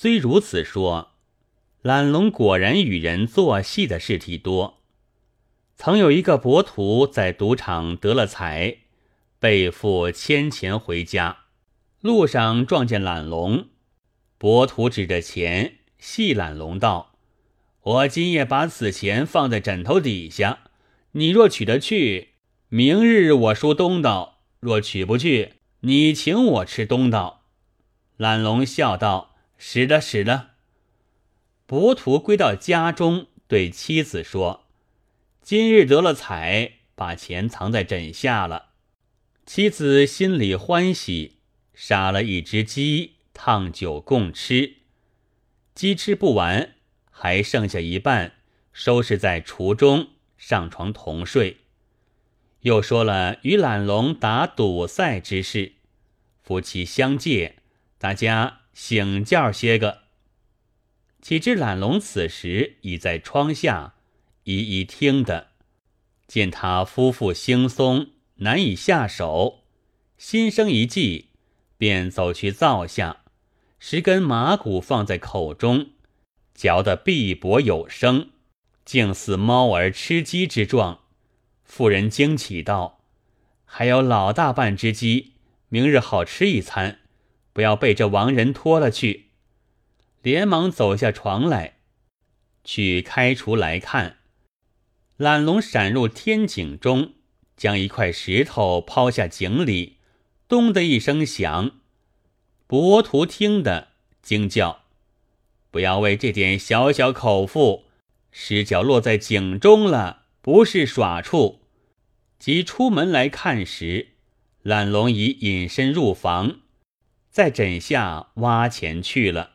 虽如此说，懒龙果然与人做戏的事体多。曾有一个博徒在赌场得了财，背负千钱回家，路上撞见懒龙，博徒指着钱戏懒龙道：“我今夜把此钱放在枕头底下，你若取得去，明日我输东道；若取不去，你请我吃东道。”懒龙笑道：“使得，使得。”博徒归到家中，对妻子说。今日得了彩，把钱藏在枕下了。妻子心里欢喜，杀了一只鸡，烫酒共吃。鸡吃不完，还剩下一半，收拾在厨中，上床同睡。又说了与懒龙打赌赛之事，夫妻相借，大家醒觉些个。岂知懒龙此时已在窗下。一一听的，见他夫妇惺忪，难以下手，心生一计，便走去灶下，十根麻骨放在口中，嚼得碧薄有声，竟似猫儿吃鸡之状。妇人惊奇道：“还有老大半只鸡，明日好吃一餐，不要被这亡人拖了去。”连忙走下床来，去开除来看。懒龙闪入天井中，将一块石头抛下井里，咚的一声响。博徒听得惊叫：“不要为这点小小口腹，失脚落在井中了，不是耍处。”即出门来看时，懒龙已隐身入房，在枕下挖钱去了。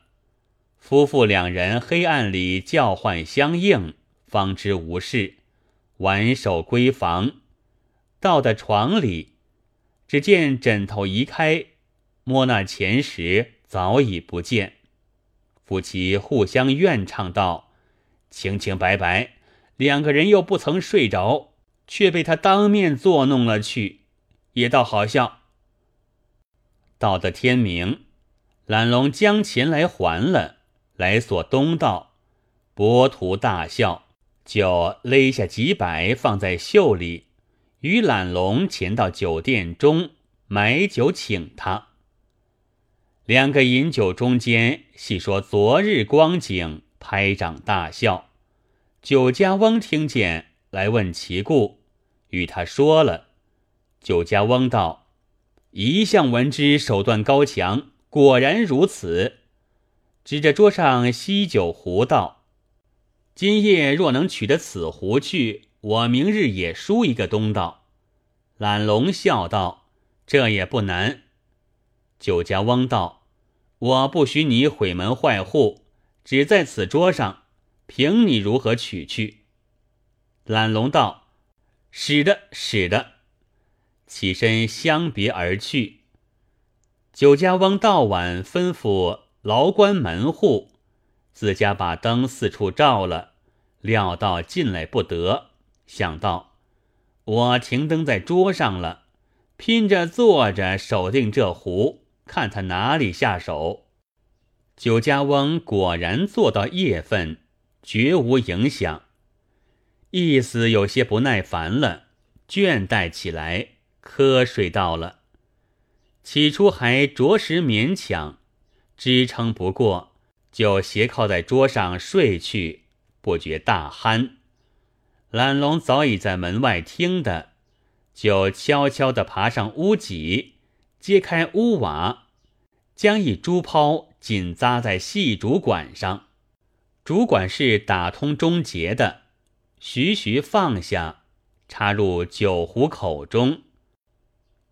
夫妇两人黑暗里叫唤相应，方知无事。挽手归房，到的床里，只见枕头移开，摸那钱时早已不见。夫妻互相怨唱道：“清清白白，两个人又不曾睡着，却被他当面作弄了去，也倒好笑。”到的天明，懒龙将钱来还了，来锁东道，博徒大笑。就勒下几百放在袖里，与懒龙前到酒店中买酒请他。两个饮酒中间细说昨日光景，拍掌大笑。酒家翁听见来问其故，与他说了。酒家翁道：“一向闻之手段高强，果然如此。”指着桌上锡酒壶道。今夜若能取得此壶去，我明日也输一个东道。懒龙笑道：“这也不难。”酒家翁道：“我不许你毁门坏户，只在此桌上，凭你如何取去。”懒龙道：“使的，使的。”起身相别而去。酒家翁到晚吩咐牢关门户。自家把灯四处照了，料到进来不得，想到我停灯在桌上了，拼着坐着守定这壶，看他哪里下手。酒家翁果然做到夜分，绝无影响。意思有些不耐烦了，倦怠起来，瞌睡到了。起初还着实勉强，支撑不过。就斜靠在桌上睡去，不觉大酣。懒龙早已在门外听的，就悄悄地爬上屋脊，揭开屋瓦，将一珠抛紧扎在细竹管上。竹管是打通中节的，徐徐放下，插入酒壶口中。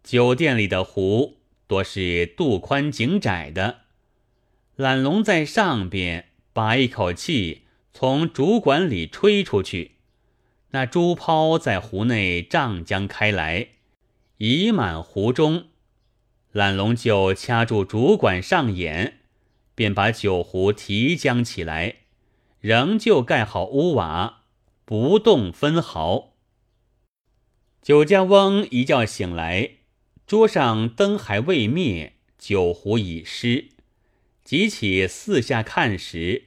酒店里的壶多是肚宽颈窄的。懒龙在上边把一口气从竹管里吹出去，那珠泡在壶内胀将开来，已满壶中。懒龙就掐住竹管上眼，便把酒壶提将起来，仍旧盖好屋瓦，不动分毫。酒家翁一觉醒来，桌上灯还未灭，酒壶已湿。即起四下看时，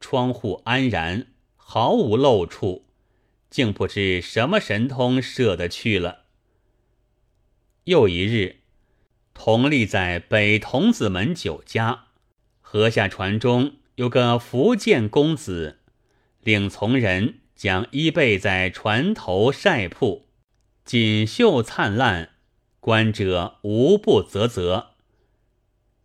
窗户安然，毫无漏处，竟不知什么神通舍得去了。又一日，同立在北童子门酒家，河下船中有个福建公子，令从人将衣被在船头晒铺，锦绣灿烂，观者无不啧啧。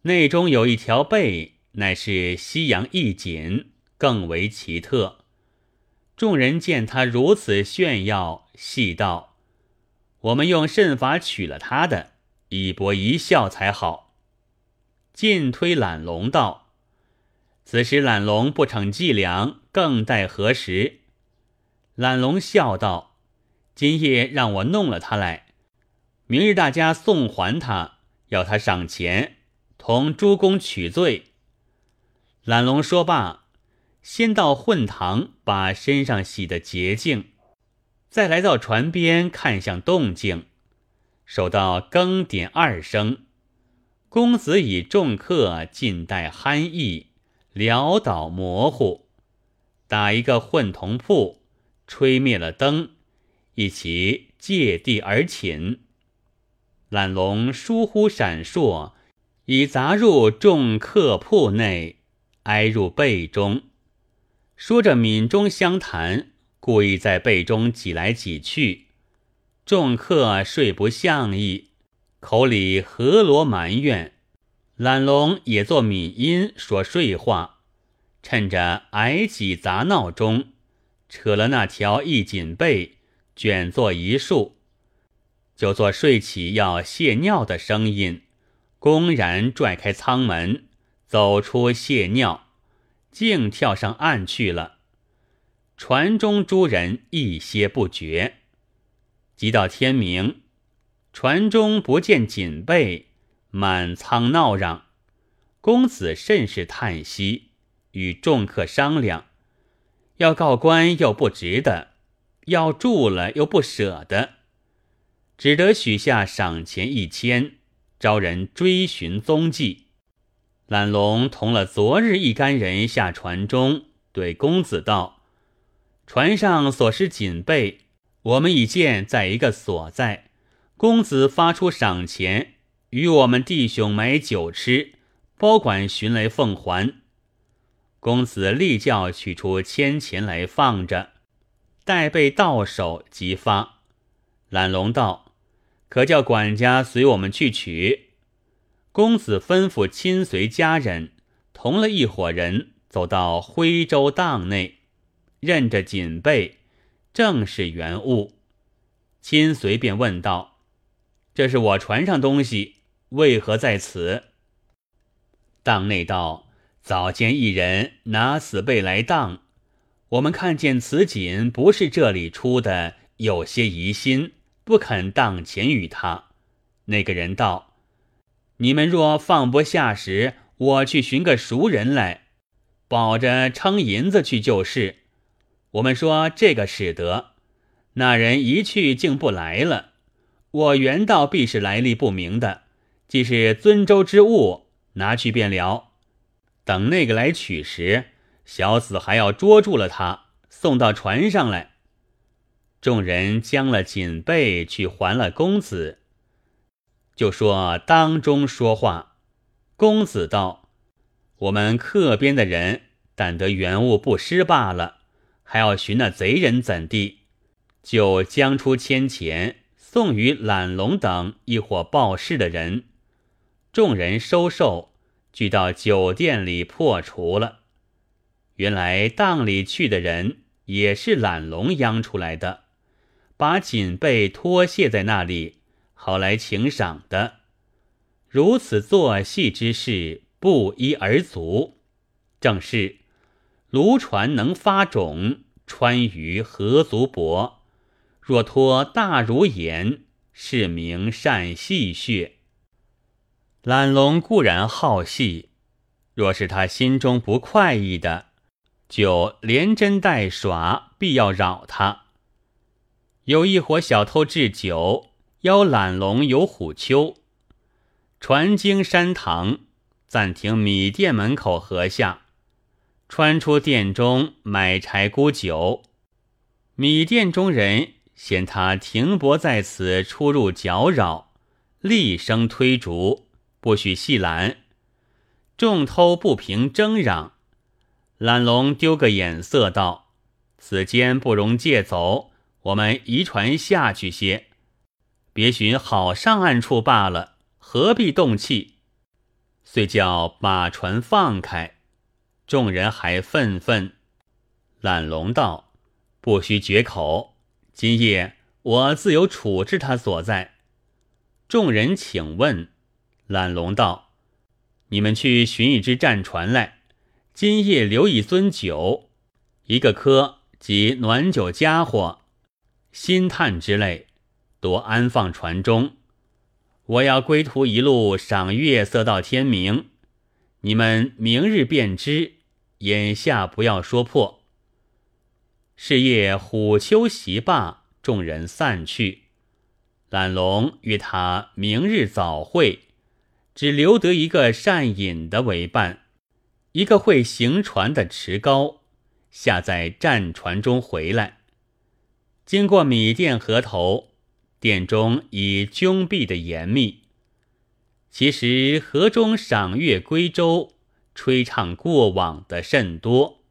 内中有一条被，乃是西洋一锦，更为奇特。众人见他如此炫耀，戏道。我们用甚法取了他的，一博一笑才好。进推懒龙道，此时懒龙不逞伎俩，更待何时？懒龙笑道：“今夜让我弄了他来，明日大家送还他，要他赏钱，同诸公取罪。”懒龙说罢，先到混堂，把身上洗得洁净。再来到船边看向动静，守到更点二声，公子以众客尽待酣意，潦倒模糊，打一个混铜铺，吹灭了灯，一起借地而寝。懒龙疏忽闪烁，已砸入众客铺内，挨入被中，说着闽中相谈。故意在被中挤来挤去，众客睡不相意，口里何罗埋怨。懒龙也作闽音说睡话，趁着挨挤杂闹中，扯了那条一锦被，卷作一束，就做睡起要泄尿的声音，公然拽开舱门，走出泄尿，竟跳上岸去了。船中诸人一歇不绝，即到天明，船中不见锦被，满舱闹嚷。公子甚是叹息，与众客商量：要告官又不值得，要住了又不舍得，只得许下赏钱一千，招人追寻踪迹。懒龙同了昨日一干人下船中，对公子道。船上所施锦被，我们已见在一个所在。公子发出赏钱，与我们弟兄买酒吃，包管寻来奉还。公子立叫取出千钱来放着，待被到手即发。懒龙道：“可叫管家随我们去取。”公子吩咐亲随家人，同了一伙人走到徽州档内。认着锦被，正是原物。亲随便问道：“这是我船上东西，为何在此？”当内道：“早见一人拿此被来当，我们看见此锦不是这里出的，有些疑心，不肯当钱与他。”那个人道：“你们若放不下时，我去寻个熟人来，保着称银子去就是。”我们说这个使得，那人一去竟不来了。我原道必是来历不明的，既是尊州之物，拿去便了。等那个来取时，小子还要捉住了他，送到船上来。众人将了锦被去还了公子，就说当中说话。公子道：“我们客边的人，但得原物不失罢了。”还要寻那贼人怎地？就将出千钱送与懒龙等一伙报事的人，众人收受，聚到酒店里破除了。原来当里去的人也是懒龙央出来的，把锦被脱卸在那里，好来请赏的。如此做戏之事，不一而足，正是。卢船能发种，川渝何足薄？若托大如眼，是名善戏谑。懒龙固然好戏，若是他心中不快意的，就连针带耍，必要扰他。有一伙小偷置酒，邀懒龙游虎丘，船经山塘，暂停米店门口河下，穿出店中买柴沽酒。米店中人嫌他停泊在此出入搅扰，厉声推逐，不许细拦。众偷不平争嚷，懒龙丢个眼色道：“此间不容借走，我们移船下去些，别寻好上岸处罢了，何必动气？”遂叫把船放开。众人还愤愤。懒龙道。不须绝口，今夜我自有处置他所在。众人请问，懒龙道：“你们去寻一只战船来，今夜留一樽酒，一个科及暖酒家伙、心叹之类，多安放船中。我要归途一路赏月色到天明，你们明日便知。眼下不要说破。”是夜虎丘席罢，众人散去。懒龙约他明日早会，只留得一个善饮的为伴，一个会行船的持高，下在战船中回来。经过米店河头，店中已窘闭的严密。其实河中赏月归舟、吹唱过往的甚多。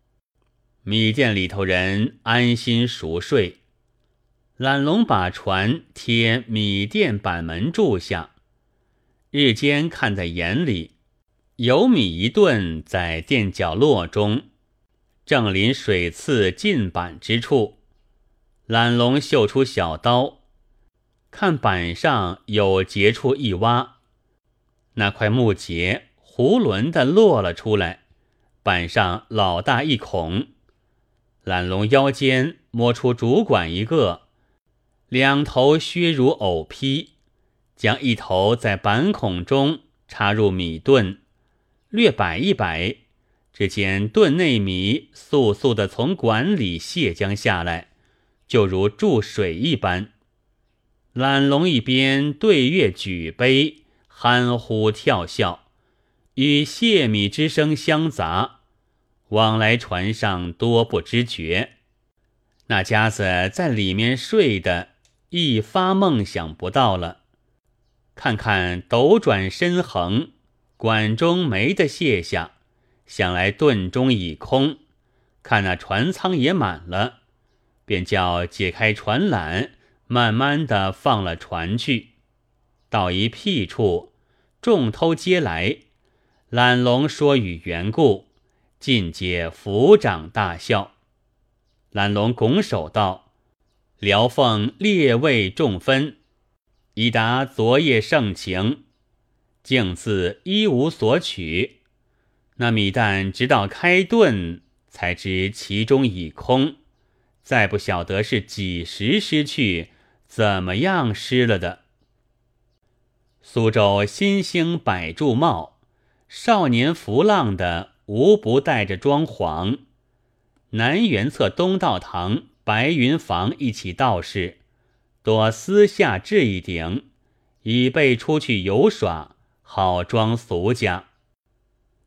米店里头人安心熟睡，懒龙把船贴米店板门住下。日间看在眼里，有米一顿在店角落中，正临水刺进板之处。懒龙秀出小刀，看板上有结处一挖，那块木结囫囵的落了出来，板上老大一孔。懒龙腰间摸出竹管一个，两头削如藕坯，将一头在板孔中插入米盾，略摆一摆，只见盾内米簌簌的从管里泻将下来，就如注水一般。懒龙一边对月举杯，憨呼跳笑，与泄米之声相杂。往来船上多不知觉，那家子在里面睡的，一发梦想不到了。看看斗转身横，管中没得卸下，想来盾中已空。看那船舱也满了，便叫解开船缆，慢慢的放了船去。到一僻处，众偷皆来，懒龙说与缘故。尽皆抚掌大笑，懒龙拱手道：“辽凤列位众分，已达昨夜盛情，竟自一无所取。那米蛋直到开顿，才知其中已空，再不晓得是几时失去，怎么样失了的。”苏州新兴百柱帽，少年浮浪的。无不带着装潢。南园侧东道堂白云房一起道士，多私下置一顶，以备出去游耍，好装俗家。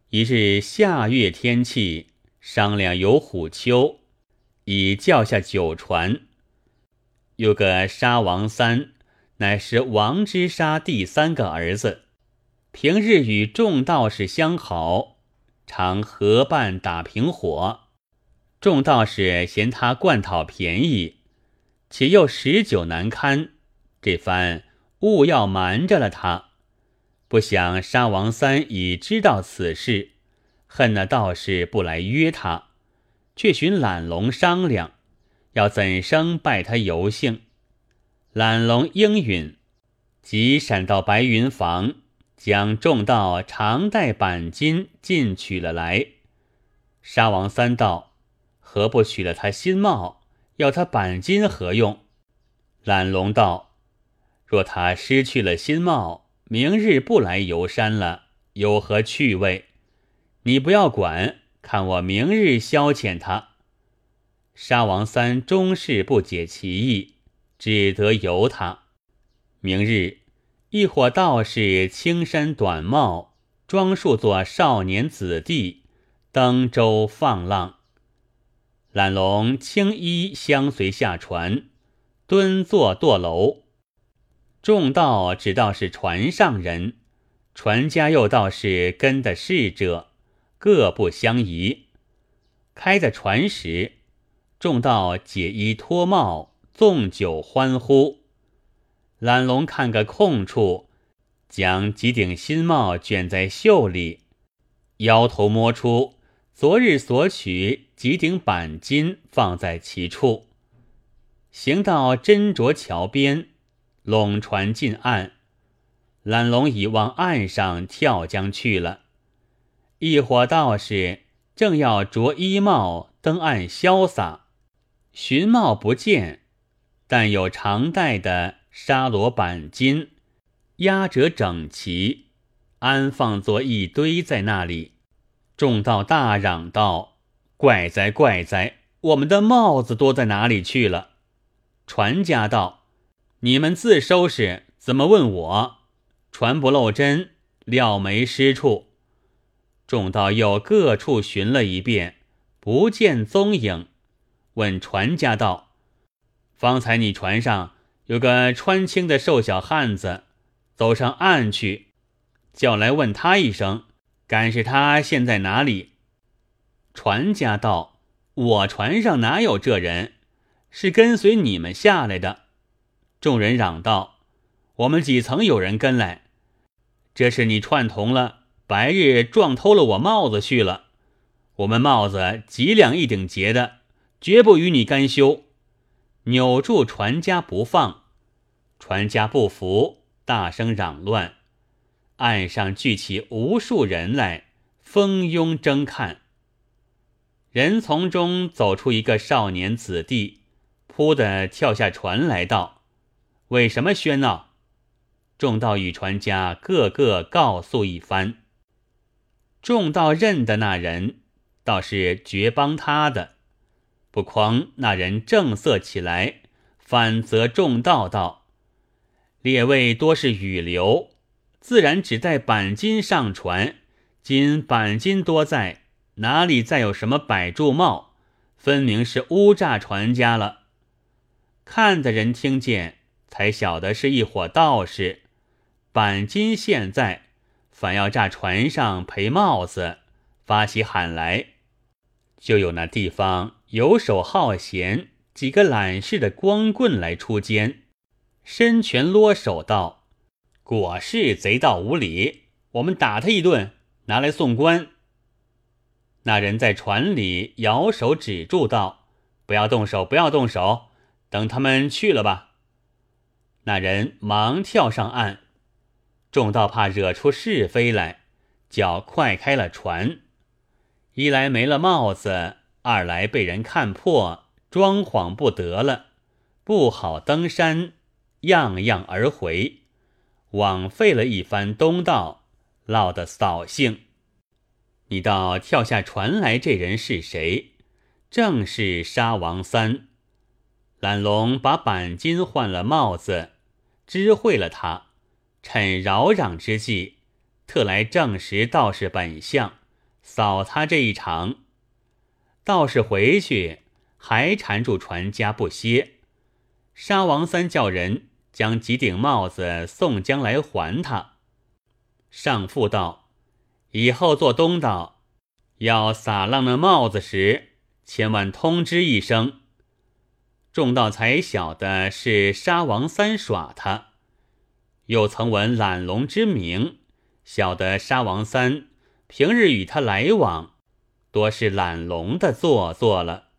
一日夏月天气，商量游虎丘，已叫下酒船。有个沙王三，乃是王之沙第三个儿子，平日与众道士相好。常合办打平火，众道士嫌他惯讨便宜，且又食酒难堪，这番务要瞒着了他。不想沙王三已知道此事，恨那道士不来约他，却寻懒龙商量，要怎生拜他游幸。懒龙应允，即闪到白云房。将众道常带板金进取了来，沙王三道何不取了他新帽？要他板金何用？懒龙道：若他失去了新帽，明日不来游山了，有何趣味？你不要管，看我明日消遣他。沙王三终是不解其意，只得由他。明日。一伙道士青衫短帽，装束作少年子弟，登舟放浪。懒龙轻衣相随下船，蹲坐舵楼。众道只道是船上人，船家又道是跟的侍者，各不相宜。开在船时，众道解衣脱帽，纵酒欢呼。懒龙看个空处，将几顶新帽卷在袖里，摇头摸出昨日所取几顶板金，放在其处。行到斟酌桥边，拢船近岸，懒龙已往岸上跳江去了。一伙道士。正要着衣帽登岸潇洒，寻帽不见，但有常戴的沙罗板巾，压折整齐，安放作一堆在那里。众道大嚷道：“怪哉怪哉！我们的帽子多在哪里去了？”船家道：“你们自收拾，怎么问我？船不漏针，料没失处。”众道又各处寻了一遍，不见踪影。问船家道：“方才你船上有个穿青的瘦小汉子，走上岸去，叫来问他一声，敢是他现在哪里？”船家道：“我船上哪有这人？是跟随你们下来的。”众人嚷道：“我们几曾有人跟来？这是你串通了。”白日撞偷了我帽子去了，我们帽子几两一顶结的，绝不与你干休。扭住船家不放，船家不服，大声嚷乱。岸上聚起无数人来，蜂拥争看。人从中走出一个少年子弟，扑的跳下船来道：“为什么喧闹？”众道与船家个个告诉一番。众道认的那人，倒是绝帮他的。不匡那人正色起来，反责众道道：“列位多是雨流，自然只带板金上船。今板金多在，哪里再有什么摆柱帽？分明是诬诈船家了。”看的人听见，才晓得是一伙道士。板金现在。反要炸船上赔帽子，发起喊来，就有那地方游手好闲几个懒事的光棍来出奸，伸拳啰手道：“果是贼盗无礼，我们打他一顿，拿来送官。”那人在船里摇手止住道：“不要动手，不要动手，等他们去了吧。”那人忙跳上岸。众道怕惹出是非来，叫快开了船。一来没了帽子，二来被人看破，装谎不得了，不好登山，样样而回，枉费了一番东道，落得扫兴。你道跳下船来这人是谁？正是沙王三。懒龙把板金换了帽子，知会了他。趁扰攘之际，特来证实道士本相，扫他这一场。道士回去还缠住船家不歇。沙王三叫人将几顶帽子送将来还他。上父道：以后做东道，要撒浪那帽子时，千万通知一声。众道才晓得是沙王三耍他。又曾闻懒龙之名，晓得沙王三平日与他来往，多是懒龙的做作了。